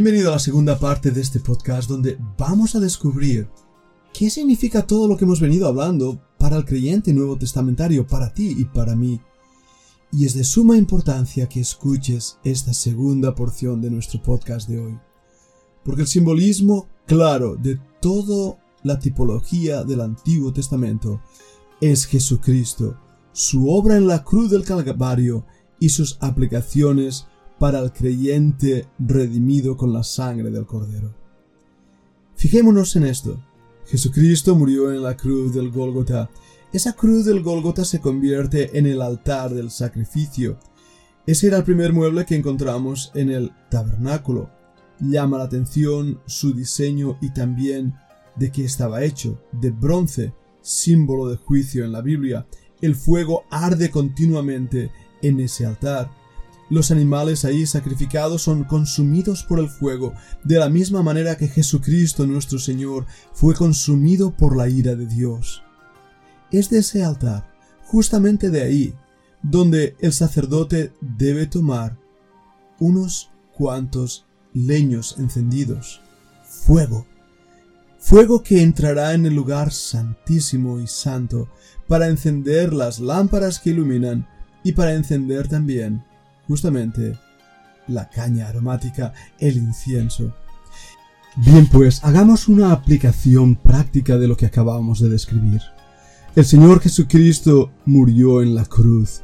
Bienvenido a la segunda parte de este podcast donde vamos a descubrir qué significa todo lo que hemos venido hablando para el creyente nuevo testamentario, para ti y para mí. Y es de suma importancia que escuches esta segunda porción de nuestro podcast de hoy. Porque el simbolismo claro de toda la tipología del Antiguo Testamento es Jesucristo, su obra en la cruz del Calvario y sus aplicaciones para el creyente redimido con la sangre del Cordero. Fijémonos en esto. Jesucristo murió en la cruz del Gólgota. Esa cruz del Gólgota se convierte en el altar del sacrificio. Ese era el primer mueble que encontramos en el tabernáculo. Llama la atención su diseño y también de qué estaba hecho, de bronce, símbolo de juicio en la Biblia. El fuego arde continuamente en ese altar. Los animales ahí sacrificados son consumidos por el fuego, de la misma manera que Jesucristo nuestro Señor fue consumido por la ira de Dios. Es de ese altar, justamente de ahí, donde el sacerdote debe tomar unos cuantos leños encendidos, fuego, fuego que entrará en el lugar santísimo y santo para encender las lámparas que iluminan y para encender también justamente la caña aromática, el incienso. Bien, pues hagamos una aplicación práctica de lo que acabamos de describir. El Señor Jesucristo murió en la cruz.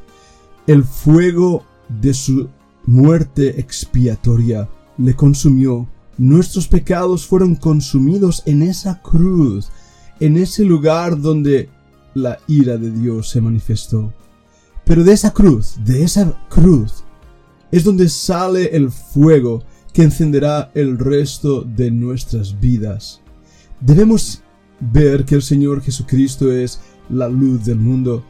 El fuego de su muerte expiatoria le consumió. Nuestros pecados fueron consumidos en esa cruz, en ese lugar donde la ira de Dios se manifestó. Pero de esa cruz, de esa cruz, es donde sale el fuego que encenderá el resto de nuestras vidas. Debemos ver que el Señor Jesucristo es la luz del mundo.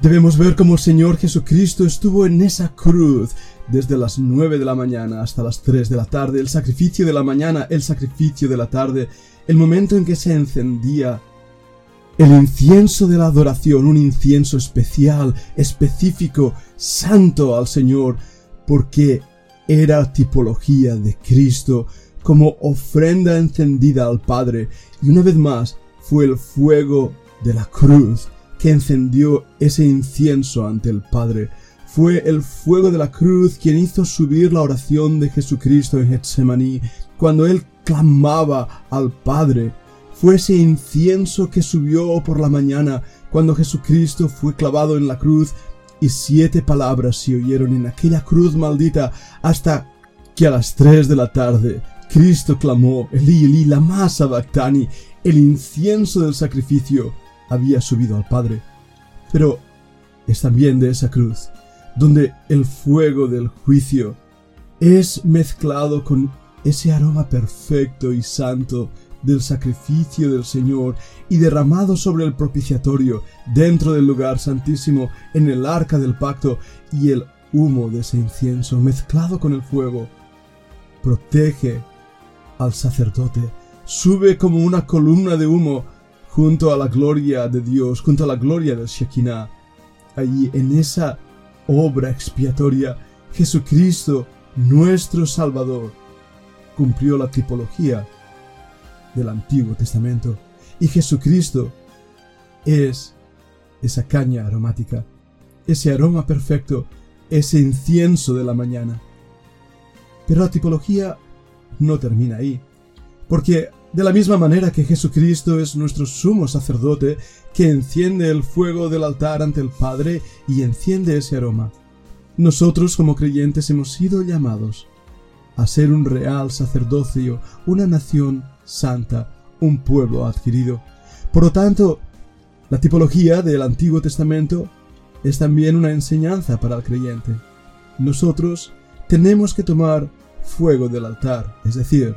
Debemos ver cómo el Señor Jesucristo estuvo en esa cruz desde las nueve de la mañana hasta las tres de la tarde, el sacrificio de la mañana, el sacrificio de la tarde, el momento en que se encendía el incienso de la adoración, un incienso especial, específico, santo al Señor, porque era tipología de Cristo como ofrenda encendida al Padre y una vez más fue el fuego de la cruz que encendió ese incienso ante el Padre. Fue el fuego de la cruz quien hizo subir la oración de Jesucristo en Getsemaní cuando él clamaba al Padre. Fue ese incienso que subió por la mañana cuando Jesucristo fue clavado en la cruz y siete palabras se oyeron en aquella cruz maldita hasta que a las tres de la tarde Cristo clamó, Elí, Elí, lama sabactani, el incienso del sacrificio había subido al Padre. Pero es también de esa cruz, donde el fuego del juicio es mezclado con ese aroma perfecto y santo del sacrificio del Señor y derramado sobre el propiciatorio dentro del lugar santísimo en el arca del pacto y el humo de ese incienso mezclado con el fuego protege al sacerdote, sube como una columna de humo junto a la gloria de Dios, junto a la gloria del Shekinah. Allí en esa obra expiatoria, Jesucristo, nuestro Salvador, cumplió la tipología del Antiguo Testamento. Y Jesucristo es esa caña aromática, ese aroma perfecto, ese incienso de la mañana. Pero la tipología no termina ahí, porque de la misma manera que Jesucristo es nuestro sumo sacerdote que enciende el fuego del altar ante el Padre y enciende ese aroma, nosotros como creyentes hemos sido llamados a ser un real sacerdocio, una nación santa, un pueblo adquirido. Por lo tanto, la tipología del Antiguo Testamento es también una enseñanza para el creyente. Nosotros tenemos que tomar fuego del altar, es decir,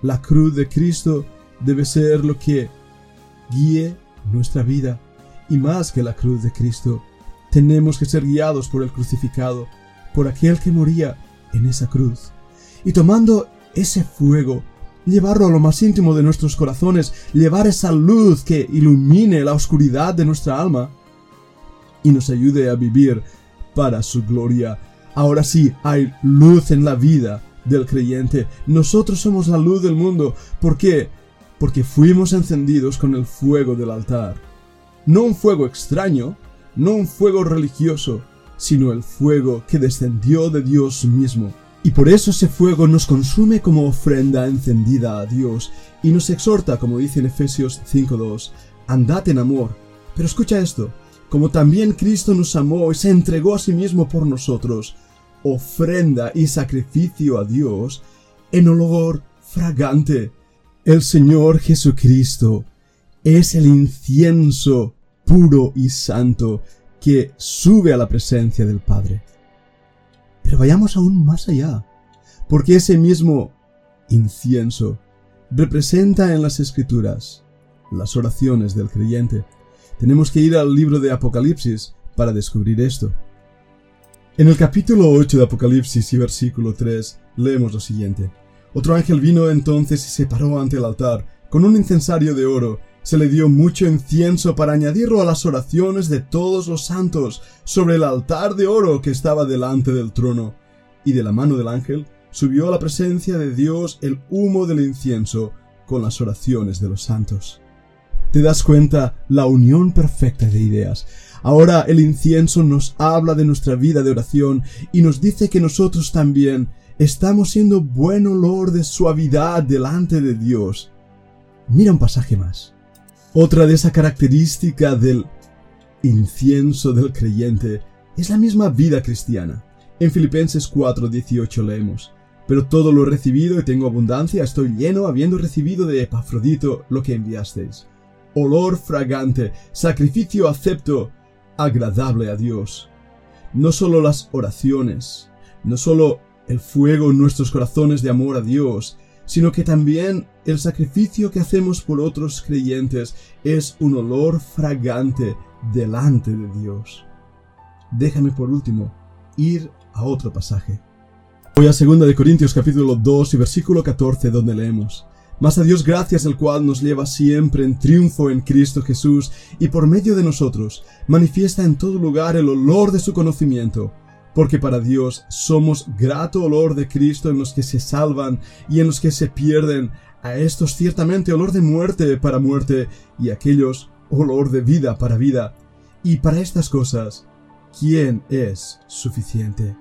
la cruz de Cristo debe ser lo que guíe nuestra vida. Y más que la cruz de Cristo, tenemos que ser guiados por el crucificado, por aquel que moría en esa cruz. Y tomando ese fuego llevarlo a lo más íntimo de nuestros corazones, llevar esa luz que ilumine la oscuridad de nuestra alma y nos ayude a vivir para su gloria. Ahora sí, hay luz en la vida del creyente. Nosotros somos la luz del mundo. ¿Por qué? Porque fuimos encendidos con el fuego del altar. No un fuego extraño, no un fuego religioso, sino el fuego que descendió de Dios mismo. Y por eso ese fuego nos consume como ofrenda encendida a Dios y nos exhorta, como dice en Efesios 5.2, andad en amor. Pero escucha esto, como también Cristo nos amó y se entregó a sí mismo por nosotros, ofrenda y sacrificio a Dios en olor fragante. El Señor Jesucristo es el incienso puro y santo que sube a la presencia del Padre. Pero vayamos aún más allá, porque ese mismo incienso representa en las escrituras las oraciones del creyente. Tenemos que ir al libro de Apocalipsis para descubrir esto. En el capítulo 8 de Apocalipsis y versículo 3 leemos lo siguiente. Otro ángel vino entonces y se paró ante el altar, con un incensario de oro. Se le dio mucho incienso para añadirlo a las oraciones de todos los santos sobre el altar de oro que estaba delante del trono. Y de la mano del ángel subió a la presencia de Dios el humo del incienso con las oraciones de los santos. ¿Te das cuenta la unión perfecta de ideas? Ahora el incienso nos habla de nuestra vida de oración y nos dice que nosotros también estamos siendo buen olor de suavidad delante de Dios. Mira un pasaje más. Otra de esa característica del incienso del creyente es la misma vida cristiana. En Filipenses 4:18 leemos, Pero todo lo recibido y tengo abundancia, estoy lleno habiendo recibido de Epafrodito lo que enviasteis olor fragante, sacrificio acepto, agradable a Dios. No solo las oraciones, no solo el fuego en nuestros corazones de amor a Dios, sino que también el sacrificio que hacemos por otros creyentes es un olor fragante delante de Dios. Déjame por último ir a otro pasaje. Voy a 2 Corintios capítulo 2 y versículo 14 donde leemos mas a Dios gracias el cual nos lleva siempre en triunfo en Cristo Jesús y por medio de nosotros manifiesta en todo lugar el olor de su conocimiento, porque para Dios somos grato olor de Cristo en los que se salvan y en los que se pierden, a estos ciertamente olor de muerte para muerte y a aquellos olor de vida para vida. Y para estas cosas, ¿quién es suficiente?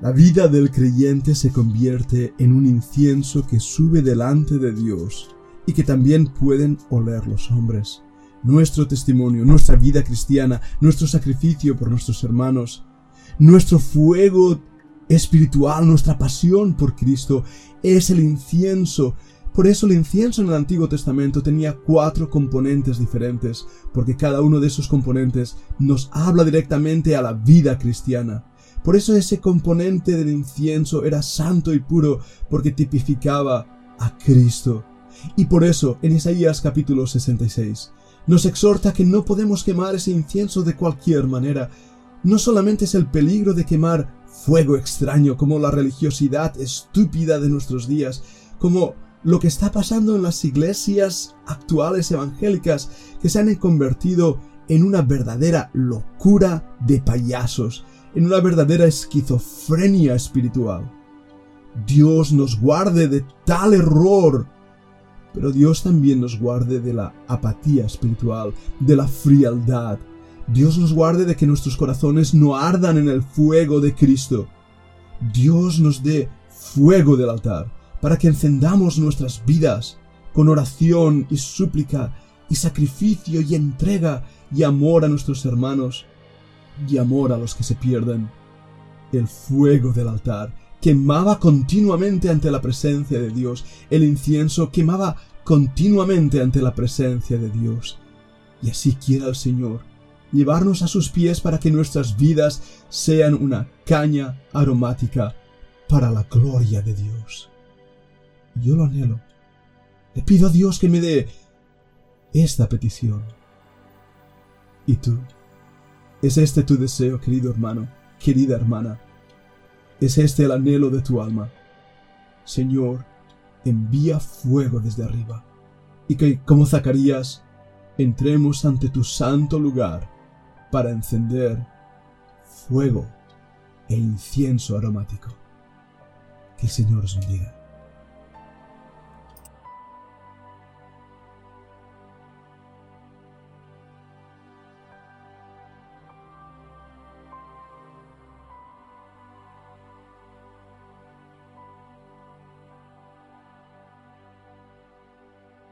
La vida del creyente se convierte en un incienso que sube delante de Dios y que también pueden oler los hombres. Nuestro testimonio, nuestra vida cristiana, nuestro sacrificio por nuestros hermanos, nuestro fuego espiritual, nuestra pasión por Cristo es el incienso. Por eso el incienso en el Antiguo Testamento tenía cuatro componentes diferentes, porque cada uno de esos componentes nos habla directamente a la vida cristiana. Por eso ese componente del incienso era santo y puro, porque tipificaba a Cristo. Y por eso, en Isaías capítulo 66, nos exhorta que no podemos quemar ese incienso de cualquier manera. No solamente es el peligro de quemar fuego extraño, como la religiosidad estúpida de nuestros días, como lo que está pasando en las iglesias actuales evangélicas, que se han convertido en una verdadera locura de payasos, en una verdadera esquizofrenia espiritual. Dios nos guarde de tal error, pero Dios también nos guarde de la apatía espiritual, de la frialdad. Dios nos guarde de que nuestros corazones no ardan en el fuego de Cristo. Dios nos dé fuego del altar, para que encendamos nuestras vidas con oración y súplica y sacrificio y entrega y amor a nuestros hermanos y amor a los que se pierden. El fuego del altar quemaba continuamente ante la presencia de Dios. El incienso quemaba continuamente ante la presencia de Dios. Y así quiera el Señor llevarnos a sus pies para que nuestras vidas sean una caña aromática para la gloria de Dios. Yo lo anhelo. Le pido a Dios que me dé esta petición. ¿Y tú? ¿Es este tu deseo, querido hermano, querida hermana? ¿Es este el anhelo de tu alma? Señor, envía fuego desde arriba, y que, como Zacarías, entremos ante tu santo lugar para encender fuego e incienso aromático. Que el Señor os bendiga.